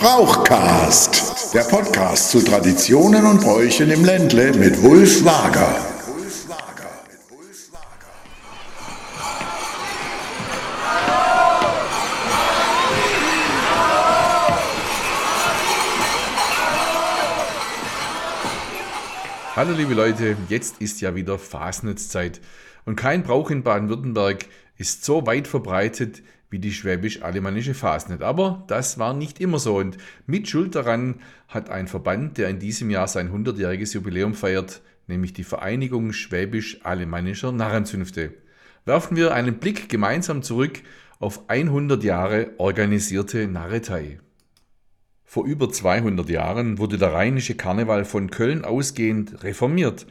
Brauchcast, der Podcast zu Traditionen und Bräuchen im Ländle mit Wulf Wager. Hallo liebe Leute, jetzt ist ja wieder Fasnetzzeit und kein Brauch in Baden-Württemberg ist so weit verbreitet wie die schwäbisch-alemannische Fasnet. Aber das war nicht immer so und mit Schuld daran hat ein Verband, der in diesem Jahr sein 100-jähriges Jubiläum feiert, nämlich die Vereinigung schwäbisch-alemannischer Narrenzünfte. Werfen wir einen Blick gemeinsam zurück auf 100 Jahre organisierte Narretei. Vor über 200 Jahren wurde der rheinische Karneval von Köln ausgehend reformiert.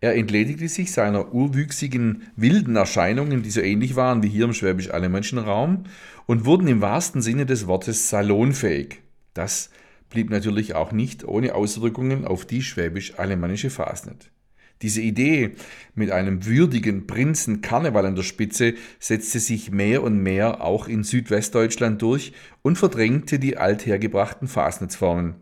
Er entledigte sich seiner urwüchsigen, wilden Erscheinungen, die so ähnlich waren wie hier im schwäbisch-alemannischen Raum, und wurden im wahrsten Sinne des Wortes salonfähig. Das blieb natürlich auch nicht ohne Auswirkungen auf die schwäbisch-alemannische Fasnet. Diese Idee mit einem würdigen Prinzen Karneval an der Spitze setzte sich mehr und mehr auch in Südwestdeutschland durch und verdrängte die althergebrachten Fasnetsformen.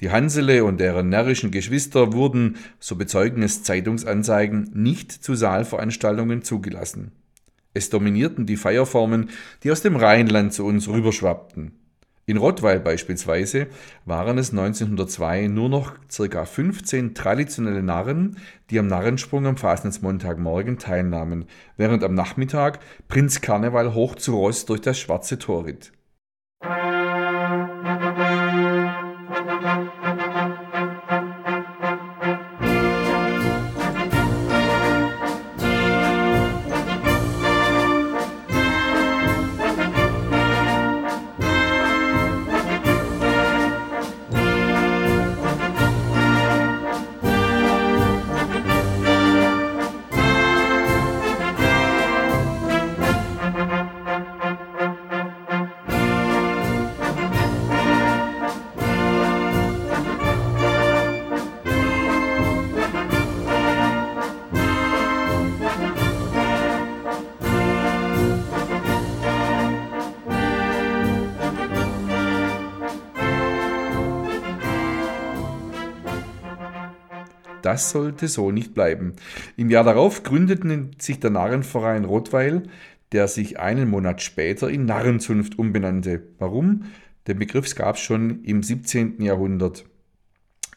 Die Hansele und deren närrischen Geschwister wurden, so bezeugen es Zeitungsanzeigen, nicht zu Saalveranstaltungen zugelassen. Es dominierten die Feierformen, die aus dem Rheinland zu uns rüberschwappten. In Rottweil beispielsweise waren es 1902 nur noch ca. 15 traditionelle Narren, die am Narrensprung am Fasnetsmontagmorgen teilnahmen, während am Nachmittag Prinz Karneval hoch zu Ross durch das Schwarze Tor ritt. Das sollte so nicht bleiben. Im Jahr darauf gründeten sich der Narrenverein Rottweil, der sich einen Monat später in Narrenzunft umbenannte. Warum? Den Begriff gab es schon im 17. Jahrhundert.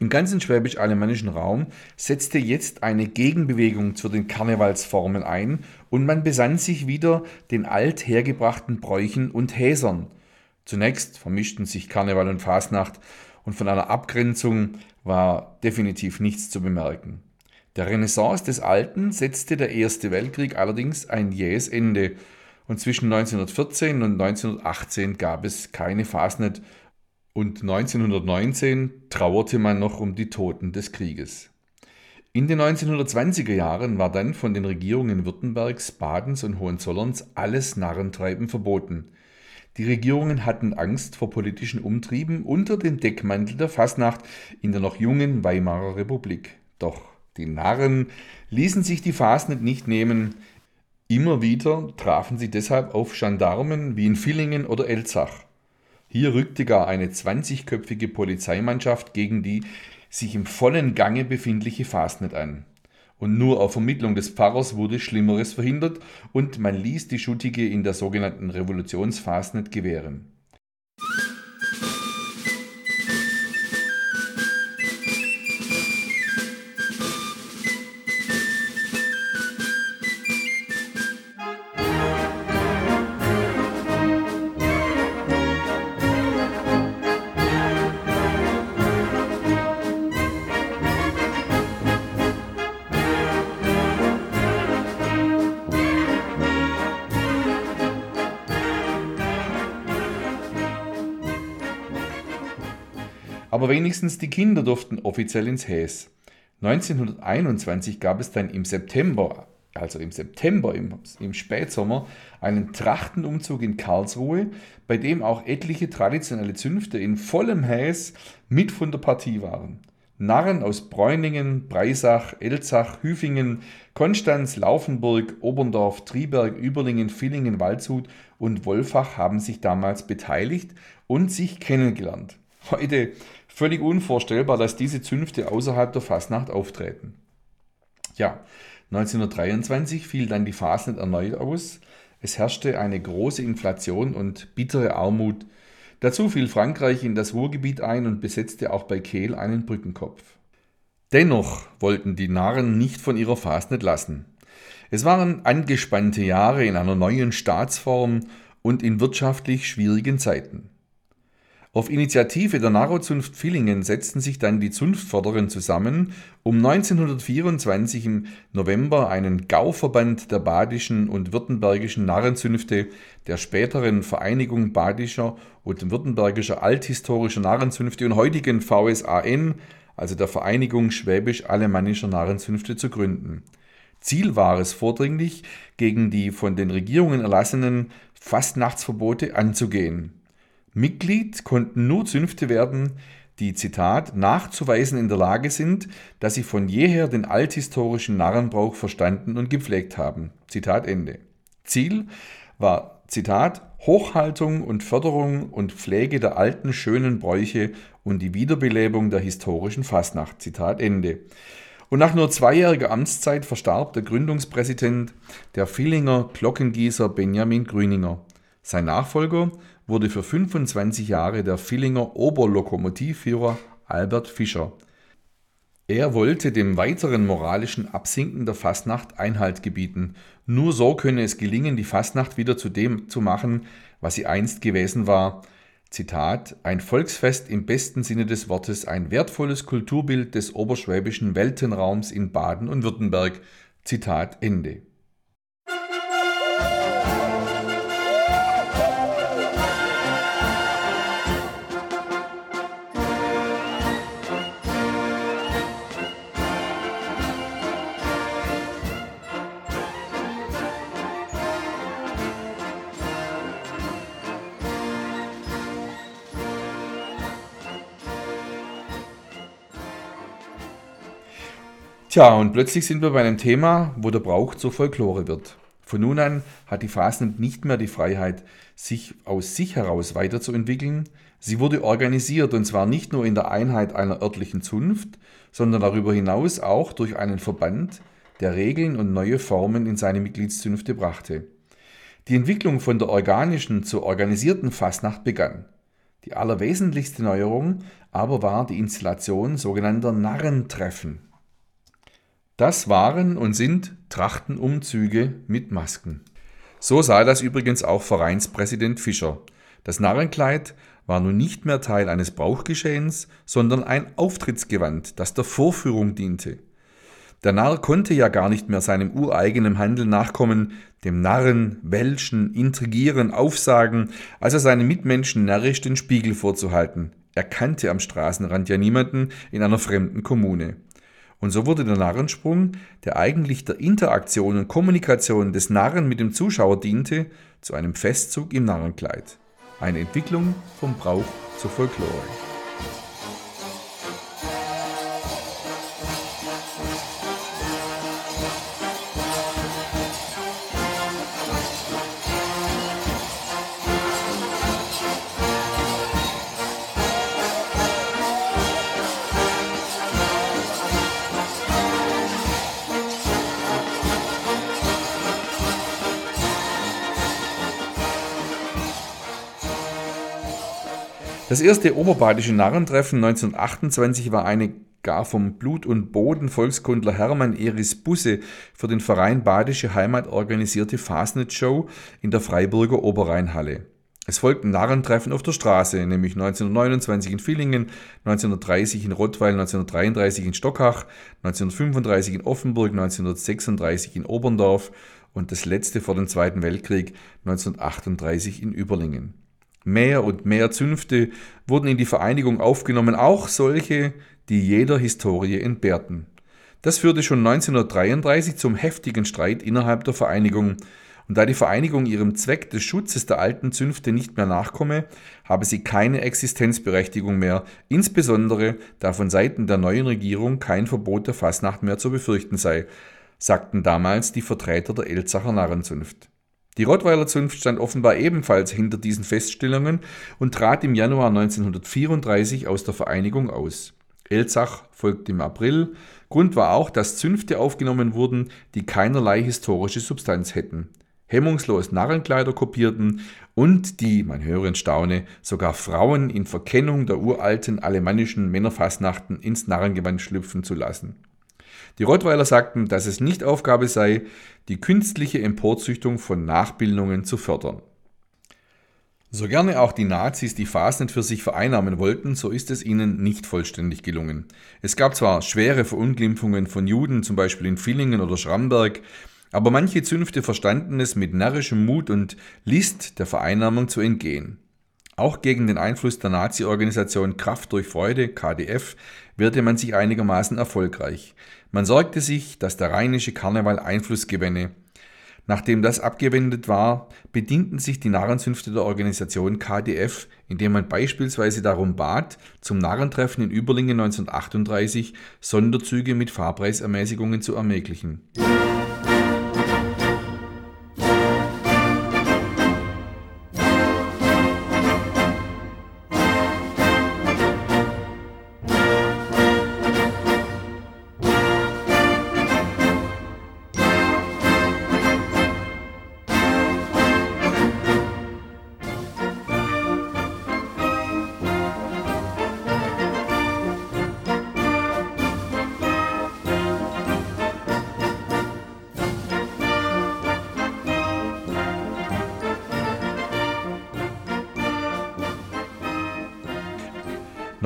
Im ganzen schwäbisch-alemannischen Raum setzte jetzt eine Gegenbewegung zu den Karnevalsformen ein und man besann sich wieder den althergebrachten Bräuchen und Häsern. Zunächst vermischten sich Karneval und Fasnacht und von einer Abgrenzung war definitiv nichts zu bemerken. Der Renaissance des Alten setzte der Erste Weltkrieg allerdings ein jähes Ende und zwischen 1914 und 1918 gab es keine Fasnet und 1919 trauerte man noch um die Toten des Krieges. In den 1920er Jahren war dann von den Regierungen Württembergs, Badens und Hohenzollerns alles Narrentreiben verboten. Die Regierungen hatten Angst vor politischen Umtrieben unter dem Deckmantel der Fasnacht in der noch jungen Weimarer Republik. Doch die Narren ließen sich die Fasnet nicht nehmen. Immer wieder trafen sie deshalb auf Gendarmen wie in Villingen oder Elzach. Hier rückte gar eine 20-köpfige Polizeimannschaft gegen die sich im vollen Gange befindliche Fasnet an und nur auf Vermittlung des Pfarrers wurde Schlimmeres verhindert und man ließ die Schuttige in der sogenannten Revolutionsfasnet gewähren. Aber wenigstens die Kinder durften offiziell ins Häs. 1921 gab es dann im September, also im September, im, im Spätsommer, einen Trachtenumzug in Karlsruhe, bei dem auch etliche traditionelle Zünfte in vollem Häs mit von der Partie waren. Narren aus Bräuningen, Breisach, Elzach, Hüfingen, Konstanz, Laufenburg, Oberndorf, Triberg, Überlingen, Villingen, Waldshut und Wolfach haben sich damals beteiligt und sich kennengelernt. Heute völlig unvorstellbar, dass diese Zünfte außerhalb der Fasnacht auftreten. Ja, 1923 fiel dann die Fasnet erneut aus. Es herrschte eine große Inflation und bittere Armut. Dazu fiel Frankreich in das Ruhrgebiet ein und besetzte auch bei Kehl einen Brückenkopf. Dennoch wollten die Narren nicht von ihrer Fasnet lassen. Es waren angespannte Jahre in einer neuen Staatsform und in wirtschaftlich schwierigen Zeiten. Auf Initiative der Narrozunft Villingen setzten sich dann die Zunftförderer zusammen, um 1924 im November einen Gauverband der badischen und württembergischen Narrenzünfte, der späteren Vereinigung badischer und württembergischer althistorischer Narrenzünfte und heutigen VSAN, also der Vereinigung schwäbisch-alemannischer Narrenzünfte, zu gründen. Ziel war es vordringlich, gegen die von den Regierungen erlassenen Fastnachtsverbote anzugehen. Mitglied konnten nur Zünfte werden, die, Zitat, nachzuweisen in der Lage sind, dass sie von jeher den althistorischen Narrenbrauch verstanden und gepflegt haben. Zitat Ende. Ziel war, Zitat, Hochhaltung und Förderung und Pflege der alten schönen Bräuche und die Wiederbelebung der historischen Fastnacht. Zitat Ende. Und nach nur zweijähriger Amtszeit verstarb der Gründungspräsident der Villinger Glockengießer Benjamin Grüninger. Sein Nachfolger wurde für 25 Jahre der Villinger Oberlokomotivführer Albert Fischer. Er wollte dem weiteren moralischen Absinken der Fastnacht Einhalt gebieten. Nur so könne es gelingen, die Fastnacht wieder zu dem zu machen, was sie einst gewesen war. Zitat: Ein Volksfest im besten Sinne des Wortes, ein wertvolles Kulturbild des oberschwäbischen Weltenraums in Baden und Württemberg. Zitat Ende. Tja, und plötzlich sind wir bei einem Thema, wo der Brauch zur Folklore wird. Von nun an hat die Fasnet nicht mehr die Freiheit, sich aus sich heraus weiterzuentwickeln. Sie wurde organisiert und zwar nicht nur in der Einheit einer örtlichen Zunft, sondern darüber hinaus auch durch einen Verband, der Regeln und neue Formen in seine Mitgliedszünfte brachte. Die Entwicklung von der organischen zur organisierten Fasnacht begann. Die allerwesentlichste Neuerung aber war die Installation sogenannter Narrentreffen. Das waren und sind Trachtenumzüge mit Masken. So sah das übrigens auch Vereinspräsident Fischer. Das Narrenkleid war nun nicht mehr Teil eines Brauchgeschehens, sondern ein Auftrittsgewand, das der Vorführung diente. Der Narr konnte ja gar nicht mehr seinem ureigenen Handel nachkommen, dem Narren, Welschen, Intrigieren, Aufsagen, also seinen Mitmenschen närrisch den Spiegel vorzuhalten. Er kannte am Straßenrand ja niemanden in einer fremden Kommune. Und so wurde der Narrensprung, der eigentlich der Interaktion und Kommunikation des Narren mit dem Zuschauer diente, zu einem Festzug im Narrenkleid. Eine Entwicklung vom Brauch zur Folklore. Das erste oberbadische Narrentreffen 1928 war eine gar vom Blut und Boden Volkskundler Hermann Eris Busse für den Verein Badische Heimat organisierte Fasnet-Show in der Freiburger Oberrheinhalle. Es folgten Narrentreffen auf der Straße, nämlich 1929 in Villingen, 1930 in Rottweil, 1933 in Stockach, 1935 in Offenburg, 1936 in Oberndorf und das letzte vor dem Zweiten Weltkrieg 1938 in Überlingen. Mehr und mehr Zünfte wurden in die Vereinigung aufgenommen, auch solche, die jeder Historie entbehrten. Das führte schon 1933 zum heftigen Streit innerhalb der Vereinigung. Und da die Vereinigung ihrem Zweck des Schutzes der alten Zünfte nicht mehr nachkomme, habe sie keine Existenzberechtigung mehr, insbesondere da von Seiten der neuen Regierung kein Verbot der Fasnacht mehr zu befürchten sei, sagten damals die Vertreter der Elzacher Narrenzunft. Die Rottweiler Zunft stand offenbar ebenfalls hinter diesen Feststellungen und trat im Januar 1934 aus der Vereinigung aus. Elzach folgte im April. Grund war auch, dass Zünfte aufgenommen wurden, die keinerlei historische Substanz hätten, hemmungslos Narrenkleider kopierten und die, man höre und staune, sogar Frauen in Verkennung der uralten alemannischen Männerfassnachten ins Narrengewand schlüpfen zu lassen. Die Rottweiler sagten, dass es nicht Aufgabe sei, die künstliche Emporzüchtung von Nachbildungen zu fördern. So gerne auch die Nazis die Fasnet für sich vereinnahmen wollten, so ist es ihnen nicht vollständig gelungen. Es gab zwar schwere Verunglimpfungen von Juden, zum Beispiel in Villingen oder Schramberg, aber manche Zünfte verstanden es mit närrischem Mut und List der Vereinnahmung zu entgehen. Auch gegen den Einfluss der Nazi-Organisation Kraft durch Freude, KDF, wehrte man sich einigermaßen erfolgreich. Man sorgte sich, dass der rheinische Karneval Einfluss gewänne. Nachdem das abgewendet war, bedienten sich die Narrenzünfte der Organisation KDF, indem man beispielsweise darum bat, zum Narrentreffen in Überlingen 1938 Sonderzüge mit Fahrpreisermäßigungen zu ermöglichen.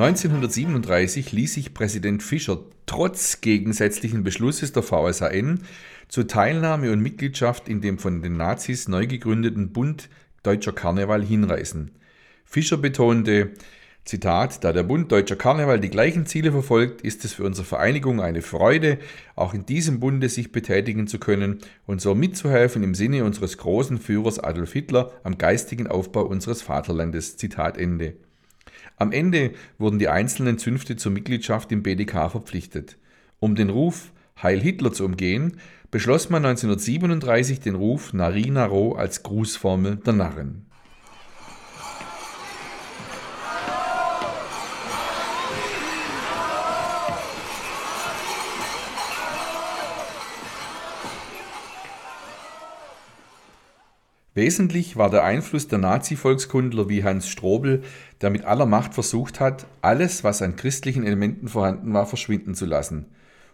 1937 ließ sich Präsident Fischer trotz gegensätzlichen Beschlusses der VSAN zur Teilnahme und Mitgliedschaft in dem von den Nazis neu gegründeten Bund Deutscher Karneval hinreißen. Fischer betonte, Zitat, da der Bund Deutscher Karneval die gleichen Ziele verfolgt, ist es für unsere Vereinigung eine Freude, auch in diesem Bunde sich betätigen zu können und so mitzuhelfen im Sinne unseres großen Führers Adolf Hitler am geistigen Aufbau unseres Vaterlandes. Zitat Ende. Am Ende wurden die einzelnen Zünfte zur Mitgliedschaft im BDK verpflichtet. Um den Ruf Heil Hitler zu umgehen, beschloss man 1937 den Ruf Narina Ro als Grußformel der Narren. Wesentlich war der Einfluss der Nazi-Volkskundler wie Hans Strobel, der mit aller Macht versucht hat, alles, was an christlichen Elementen vorhanden war, verschwinden zu lassen.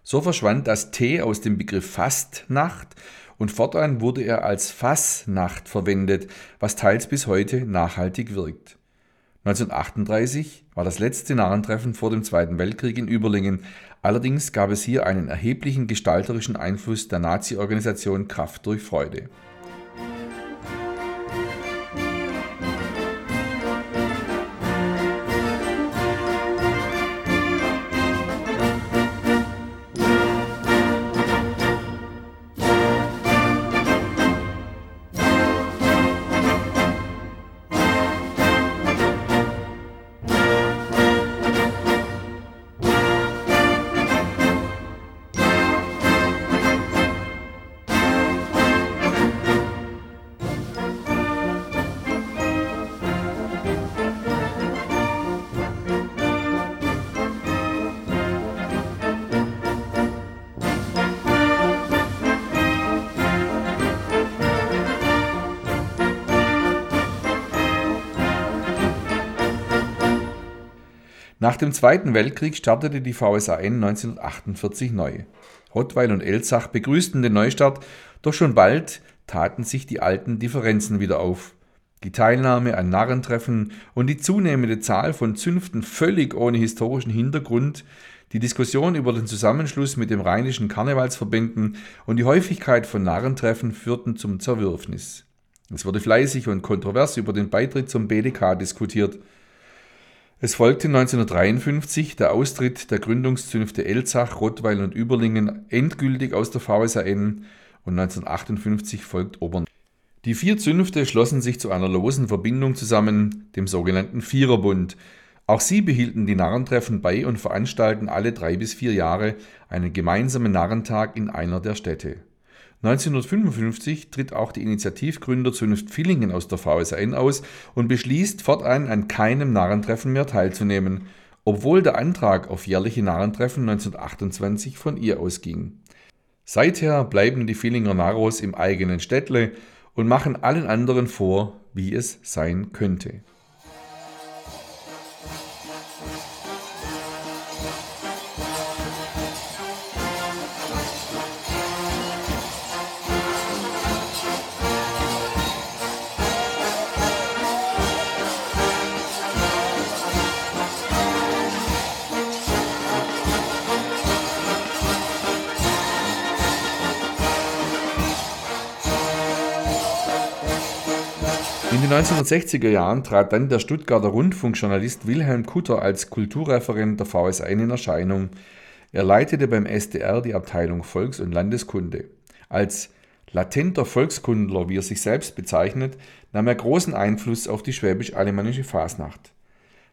So verschwand das T aus dem Begriff Fastnacht und fortan wurde er als Fassnacht verwendet, was teils bis heute nachhaltig wirkt. 1938 war das letzte Narrentreffen vor dem Zweiten Weltkrieg in Überlingen. Allerdings gab es hier einen erheblichen gestalterischen Einfluss der Nazi-Organisation Kraft durch Freude. Nach dem Zweiten Weltkrieg startete die VSAN 1948 neu. Rottweil und Elzach begrüßten den Neustart, doch schon bald taten sich die alten Differenzen wieder auf. Die Teilnahme an Narrentreffen und die zunehmende Zahl von Zünften völlig ohne historischen Hintergrund, die Diskussion über den Zusammenschluss mit dem rheinischen Karnevalsverbänden und die Häufigkeit von Narrentreffen führten zum Zerwürfnis. Es wurde fleißig und kontrovers über den Beitritt zum BDK diskutiert. Es folgte 1953 der Austritt der Gründungszünfte Elzach, Rottweil und Überlingen endgültig aus der VSAN und 1958 folgt Obern. Die vier Zünfte schlossen sich zu einer losen Verbindung zusammen, dem sogenannten Viererbund. Auch sie behielten die Narrentreffen bei und veranstalten alle drei bis vier Jahre einen gemeinsamen Narrentag in einer der Städte. 1955 tritt auch die Initiativgründer Zunft Villingen aus der VSAN aus und beschließt fortan an keinem Narrentreffen mehr teilzunehmen, obwohl der Antrag auf jährliche Narrentreffen 1928 von ihr ausging. Seither bleiben die Villinger Narros im eigenen Städtle und machen allen anderen vor, wie es sein könnte. In den 1960er Jahren trat dann der Stuttgarter Rundfunkjournalist Wilhelm Kutter als Kulturreferent der VSN in Erscheinung. Er leitete beim SDR die Abteilung Volks- und Landeskunde. Als latenter Volkskundler, wie er sich selbst bezeichnet, nahm er großen Einfluss auf die schwäbisch-alemannische Fasnacht.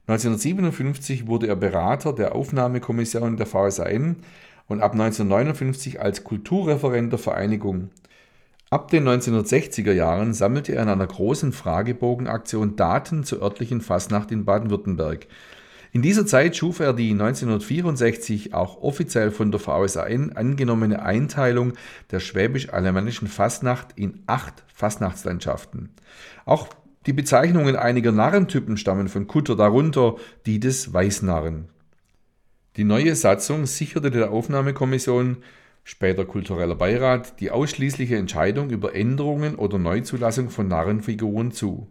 1957 wurde er Berater der Aufnahmekommission der VSN und ab 1959 als Kulturreferent der Vereinigung Ab den 1960er Jahren sammelte er in einer großen Fragebogenaktion Daten zur örtlichen Fasnacht in Baden-Württemberg. In dieser Zeit schuf er die 1964 auch offiziell von der VSAN angenommene Einteilung der schwäbisch-alemannischen Fasnacht in acht Fasnachtslandschaften. Auch die Bezeichnungen einiger Narrentypen stammen von Kutter, darunter die des Weißnarren. Die neue Satzung sicherte der Aufnahmekommission später Kultureller Beirat, die ausschließliche Entscheidung über Änderungen oder Neuzulassung von Narrenfiguren zu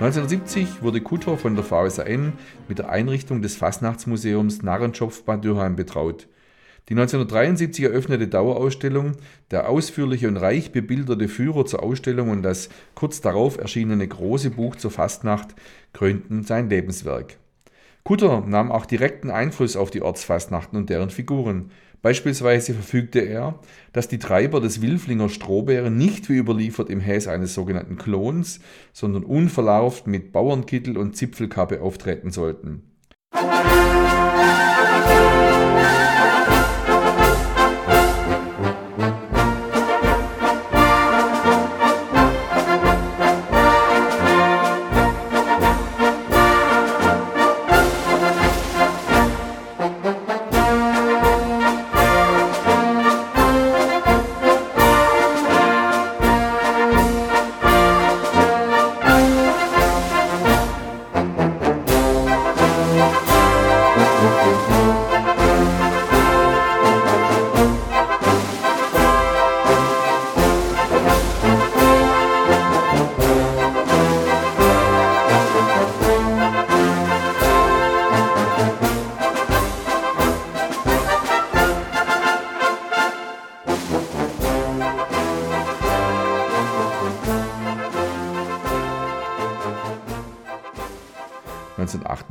1970 wurde Kutter von der VSAN mit der Einrichtung des Fastnachtsmuseums Narrenschopf Bad Dürheim betraut. Die 1973 eröffnete Dauerausstellung, der ausführliche und reich bebilderte Führer zur Ausstellung und das kurz darauf erschienene große Buch zur Fastnacht krönten sein Lebenswerk. Kutter nahm auch direkten Einfluss auf die Ortsfastnachten und deren Figuren. Beispielsweise verfügte er, dass die Treiber des Wilflinger Strohbären nicht wie überliefert im Häs eines sogenannten Klons, sondern unverlauft mit Bauernkittel und Zipfelkappe auftreten sollten.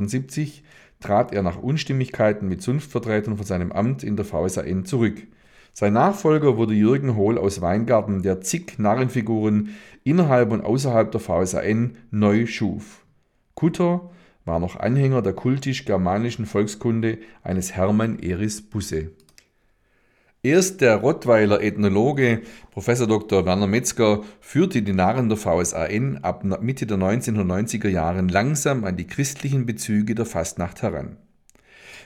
1978 trat er nach Unstimmigkeiten mit Zunftvertretern von seinem Amt in der VSAN zurück. Sein Nachfolger wurde Jürgen Hohl aus Weingarten, der zig Narrenfiguren innerhalb und außerhalb der VSAN neu schuf. Kutter war noch Anhänger der kultisch-germanischen Volkskunde eines Hermann Eris Busse. Erst der Rottweiler Ethnologe Prof. Dr. Werner Metzger führte die Narren der VSAN ab Mitte der 1990er Jahren langsam an die christlichen Bezüge der Fastnacht heran.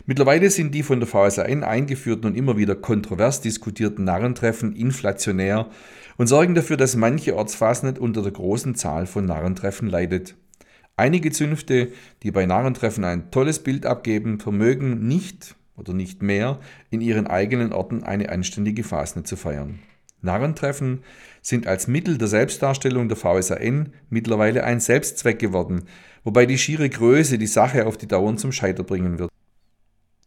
Mittlerweile sind die von der VSAN eingeführten und immer wieder kontrovers diskutierten Narrentreffen inflationär und sorgen dafür, dass manche Ortsfasnet unter der großen Zahl von Narrentreffen leidet. Einige Zünfte, die bei Narrentreffen ein tolles Bild abgeben, vermögen nicht oder nicht mehr, in ihren eigenen Orten eine anständige Fasnet zu feiern. Narrentreffen sind als Mittel der Selbstdarstellung der VSAN mittlerweile ein Selbstzweck geworden, wobei die schiere Größe die Sache auf die Dauer zum Scheiter bringen wird.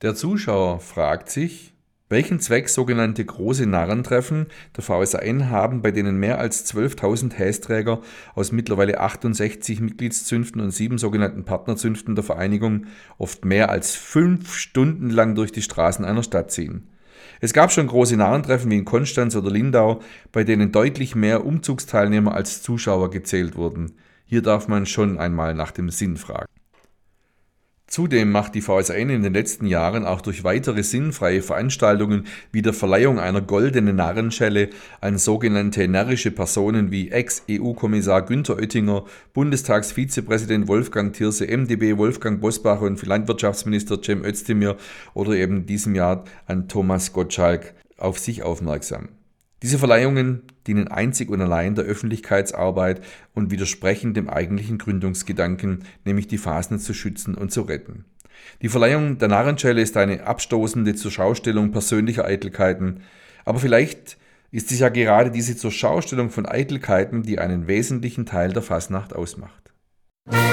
Der Zuschauer fragt sich, welchen Zweck sogenannte große Narrentreffen der VSAN haben, bei denen mehr als 12.000 Hästräger aus mittlerweile 68 Mitgliedszünften und sieben sogenannten Partnerzünften der Vereinigung oft mehr als fünf Stunden lang durch die Straßen einer Stadt ziehen. Es gab schon große Narrentreffen wie in Konstanz oder Lindau, bei denen deutlich mehr Umzugsteilnehmer als Zuschauer gezählt wurden. Hier darf man schon einmal nach dem Sinn fragen. Zudem macht die VSN in den letzten Jahren auch durch weitere sinnfreie Veranstaltungen wie der Verleihung einer goldenen Narrenschelle an sogenannte närrische Personen wie Ex-EU-Kommissar Günther Oettinger, Bundestagsvizepräsident Wolfgang Thierse, MdB Wolfgang Bosbach und Landwirtschaftsminister Cem Özdemir oder eben diesem Jahr an Thomas Gottschalk auf sich aufmerksam. Diese Verleihungen dienen einzig und allein der Öffentlichkeitsarbeit und widersprechen dem eigentlichen Gründungsgedanken, nämlich die Phasen zu schützen und zu retten. Die Verleihung der Narrenschelle ist eine abstoßende Zurschaustellung persönlicher Eitelkeiten, aber vielleicht ist es ja gerade diese Zurschaustellung von Eitelkeiten, die einen wesentlichen Teil der Fasnacht ausmacht. Musik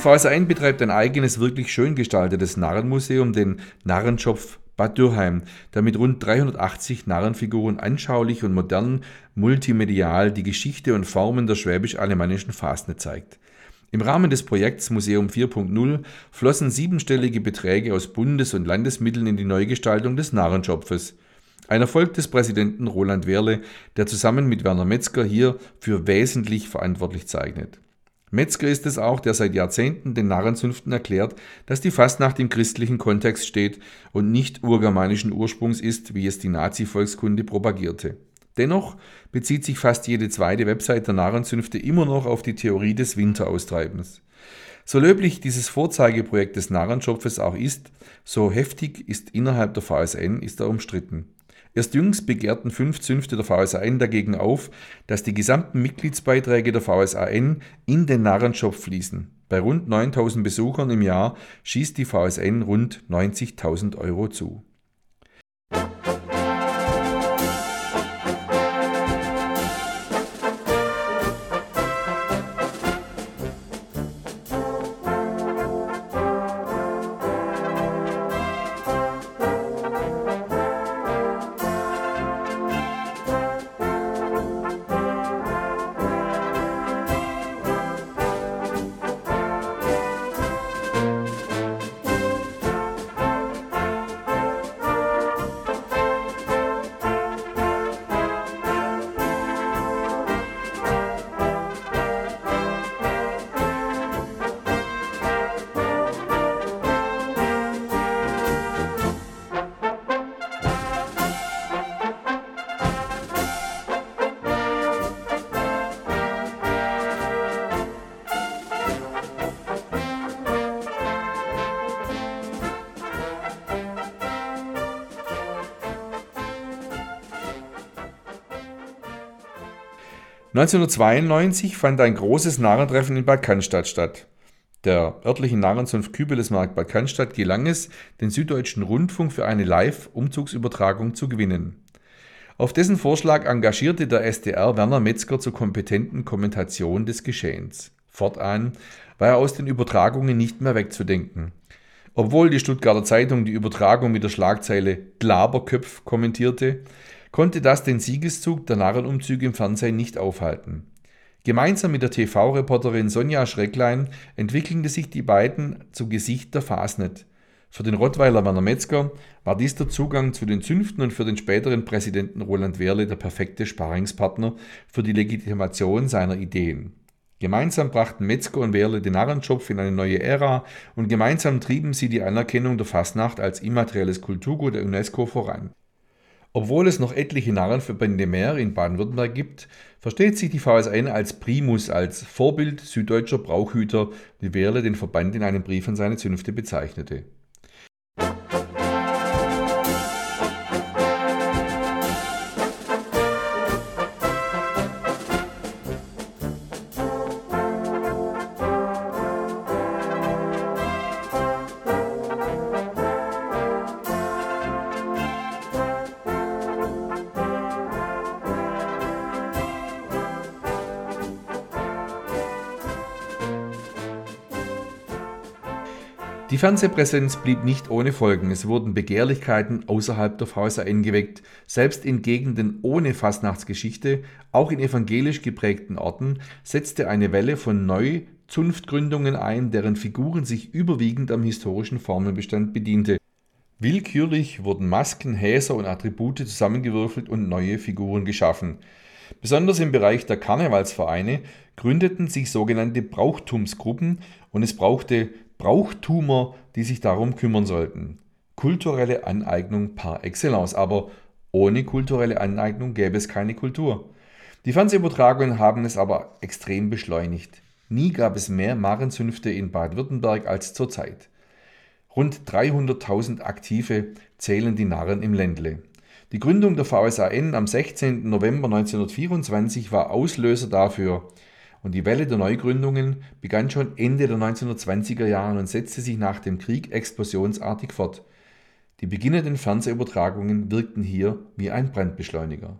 VSAN betreibt ein eigenes, wirklich schön gestaltetes Narrenmuseum, den Narrenschopf Bad Dürheim, der mit rund 380 Narrenfiguren anschaulich und modern multimedial die Geschichte und Formen der schwäbisch-alemannischen Fastnet zeigt. Im Rahmen des Projekts Museum 4.0 flossen siebenstellige Beträge aus Bundes- und Landesmitteln in die Neugestaltung des Narrenschopfes. Ein Erfolg des Präsidenten Roland Wehrle, der zusammen mit Werner Metzger hier für wesentlich verantwortlich zeichnet. Metzger ist es auch, der seit Jahrzehnten den Narrenzünften erklärt, dass die Fastnacht im christlichen Kontext steht und nicht urgermanischen Ursprungs ist, wie es die Nazi-Volkskunde propagierte. Dennoch bezieht sich fast jede zweite Website der Narrenzünfte immer noch auf die Theorie des Winteraustreibens. So löblich dieses Vorzeigeprojekt des Narrenschopfes auch ist, so heftig ist innerhalb der VSN ist er umstritten. Erst jüngst begehrten fünf Zünfte der VSAN dagegen auf, dass die gesamten Mitgliedsbeiträge der VSAN in den Narrenschopf fließen. Bei rund 9000 Besuchern im Jahr schießt die VSN rund 90.000 Euro zu. 1992 fand ein großes Narrentreffen in Bad Cannstatt statt. der örtlichen Narrenzunft Kübelesmarkt Bad Cannstatt gelang es, den Süddeutschen Rundfunk für eine Live-Umzugsübertragung zu gewinnen. Auf dessen Vorschlag engagierte der SDR Werner Metzger zur kompetenten Kommentation des Geschehens. Fortan war er aus den Übertragungen nicht mehr wegzudenken. Obwohl die Stuttgarter Zeitung die Übertragung mit der Schlagzeile Glaberköpf kommentierte, konnte das den Siegeszug der Narrenumzüge im Fernsehen nicht aufhalten. Gemeinsam mit der TV-Reporterin Sonja Schrecklein entwickelten sich die beiden zu Gesicht der Fasnet. Für den Rottweiler Werner Metzger war dies der Zugang zu den Zünften und für den späteren Präsidenten Roland Wehrle der perfekte Sparringspartner für die Legitimation seiner Ideen. Gemeinsam brachten Metzger und Wehrle den Narrenschopf in eine neue Ära und gemeinsam trieben sie die Anerkennung der Fastnacht als immaterielles Kulturgut der UNESCO voran. Obwohl es noch etliche Narrenverbände mehr in Baden-Württemberg gibt, versteht sich die VSN als Primus, als Vorbild süddeutscher Brauchhüter, wie Wehrle den Verband in einem Brief an seine Zünfte bezeichnete. Die Fernsehpräsenz blieb nicht ohne Folgen. Es wurden Begehrlichkeiten außerhalb der VSAN geweckt. Selbst in Gegenden ohne Fastnachtsgeschichte, auch in evangelisch geprägten Orten, setzte eine Welle von Neu-Zunftgründungen ein, deren Figuren sich überwiegend am historischen Formenbestand bediente. Willkürlich wurden Masken, Häser und Attribute zusammengewürfelt und neue Figuren geschaffen. Besonders im Bereich der Karnevalsvereine gründeten sich sogenannte Brauchtumsgruppen und es brauchte Brauchtumer, die sich darum kümmern sollten. Kulturelle Aneignung par excellence, aber ohne kulturelle Aneignung gäbe es keine Kultur. Die Fernsehübertragungen haben es aber extrem beschleunigt. Nie gab es mehr Marenzünfte in Baden-Württemberg als zurzeit. Rund 300.000 Aktive zählen die Narren im Ländle. Die Gründung der VSAN am 16. November 1924 war Auslöser dafür, und die Welle der Neugründungen begann schon Ende der 1920er Jahre und setzte sich nach dem Krieg explosionsartig fort. Die beginnenden Fernsehübertragungen wirkten hier wie ein Brandbeschleuniger.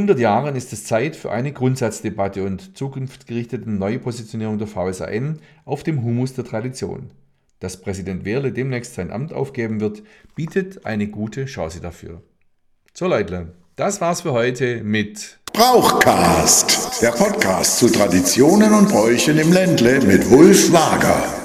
100 Jahren ist es Zeit für eine Grundsatzdebatte und zukunftsgerichtete Neupositionierung der VSAN auf dem Humus der Tradition. Dass Präsident Wehrle demnächst sein Amt aufgeben wird, bietet eine gute Chance dafür. So Leute, das war's für heute mit Brauchcast, der Podcast zu Traditionen und Bräuchen im Ländle mit Wulf Wager.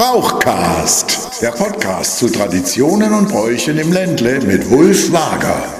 Brauchcast, der Podcast zu Traditionen und Bräuchen im Ländle mit Wulf Wager.